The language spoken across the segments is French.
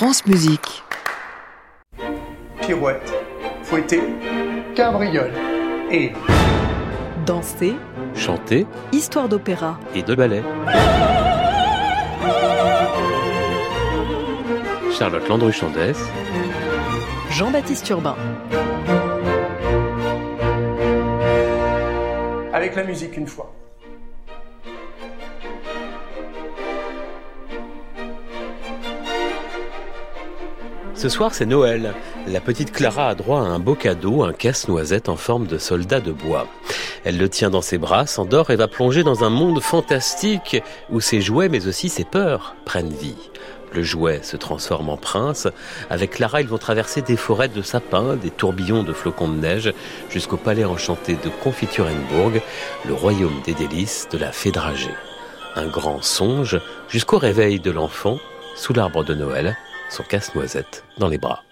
France Musique. Pirouette, fouetter, cabriole et Danser, chanter histoire d'opéra. et de ballet. Charlotte Landru-Chandès, Jean-Baptiste Urbain. avec la musique une fois. Ce soir, c'est Noël. La petite Clara a droit à un beau cadeau, un casse-noisette en forme de soldat de bois. Elle le tient dans ses bras, s'endort et va plonger dans un monde fantastique où ses jouets, mais aussi ses peurs, prennent vie. Le jouet se transforme en prince. Avec Clara, ils vont traverser des forêts de sapins, des tourbillons de flocons de neige, jusqu'au palais enchanté de Confiturenbourg, le royaume des délices de la fée dragée. Un grand songe jusqu'au réveil de l'enfant, sous l'arbre de Noël, son casse-noisette dans les bras.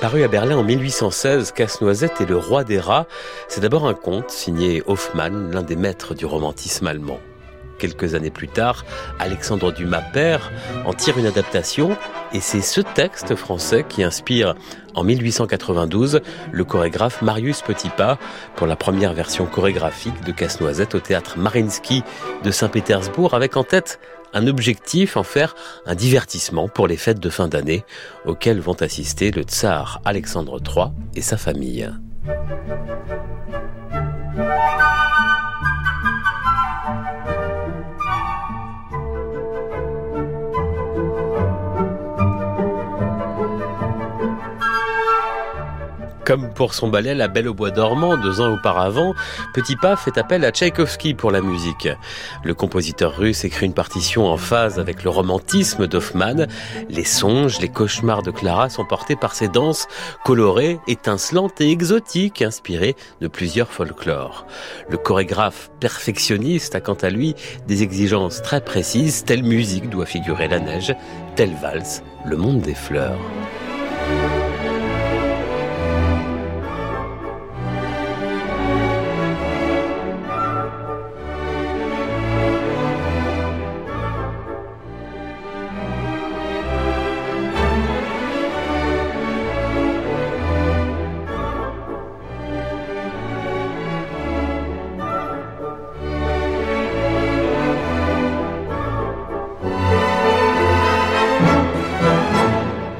Paru à Berlin en 1816, Casse-Noisette et le roi des rats, c'est d'abord un conte signé Hoffmann, l'un des maîtres du romantisme allemand. Quelques années plus tard, Alexandre Dumas père en tire une adaptation et c'est ce texte français qui inspire en 1892 le chorégraphe Marius Petipa pour la première version chorégraphique de Casse-Noisette au théâtre Marinsky de Saint-Pétersbourg avec en tête un objectif, en faire un divertissement pour les fêtes de fin d'année auxquelles vont assister le tsar Alexandre III et sa famille. Comme pour son ballet La Belle au Bois dormant deux ans auparavant, Petit Pas fait appel à Tchaïkovski pour la musique. Le compositeur russe écrit une partition en phase avec le romantisme d'Hoffmann. Les songes, les cauchemars de Clara sont portés par ces danses colorées, étincelantes et exotiques, inspirées de plusieurs folklores. Le chorégraphe perfectionniste a quant à lui des exigences très précises. Telle musique doit figurer la neige, telle valse, le monde des fleurs.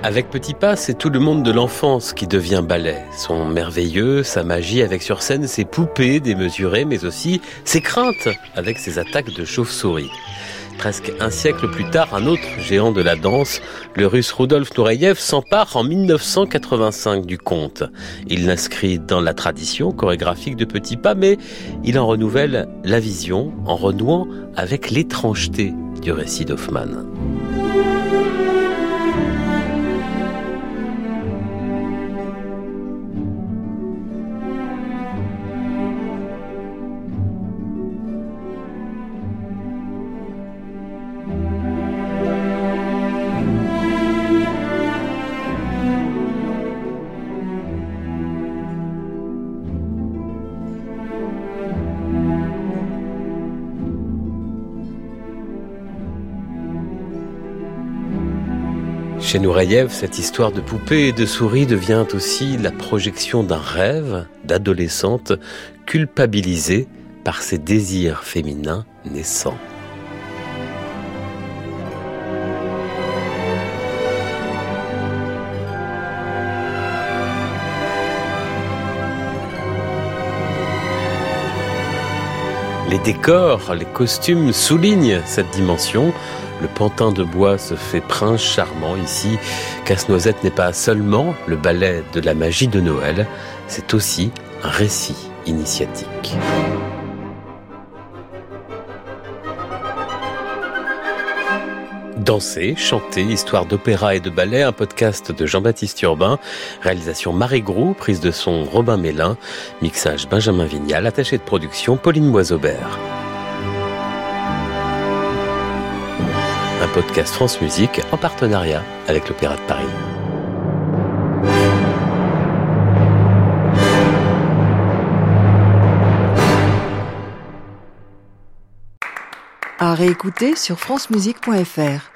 Avec Petit Pas, c'est tout le monde de l'enfance qui devient ballet. Son merveilleux, sa magie avec sur scène ses poupées démesurées, mais aussi ses craintes avec ses attaques de chauve-souris. Presque un siècle plus tard, un autre géant de la danse, le russe Rudolf Nureyev, s'empare en 1985 du conte. Il l'inscrit dans la tradition chorégraphique de Petit Pas, mais il en renouvelle la vision en renouant avec l'étrangeté du récit d'Hoffmann. Chez Nureyev, cette histoire de poupée et de souris devient aussi la projection d'un rêve d'adolescente culpabilisée par ses désirs féminins naissants. Les décors, les costumes soulignent cette dimension. Le pantin de bois se fait prince charmant ici. Casse-Noisette n'est pas seulement le ballet de la magie de Noël, c'est aussi un récit initiatique. Danser, chanter, histoire d'opéra et de ballet, un podcast de Jean-Baptiste Urbain, réalisation Marie Groux, prise de son Robin Mélin, mixage Benjamin Vignal, attaché de production Pauline Boisaubert. Un podcast France Musique en partenariat avec l'Opéra de Paris. à réécouter sur francemusique.fr.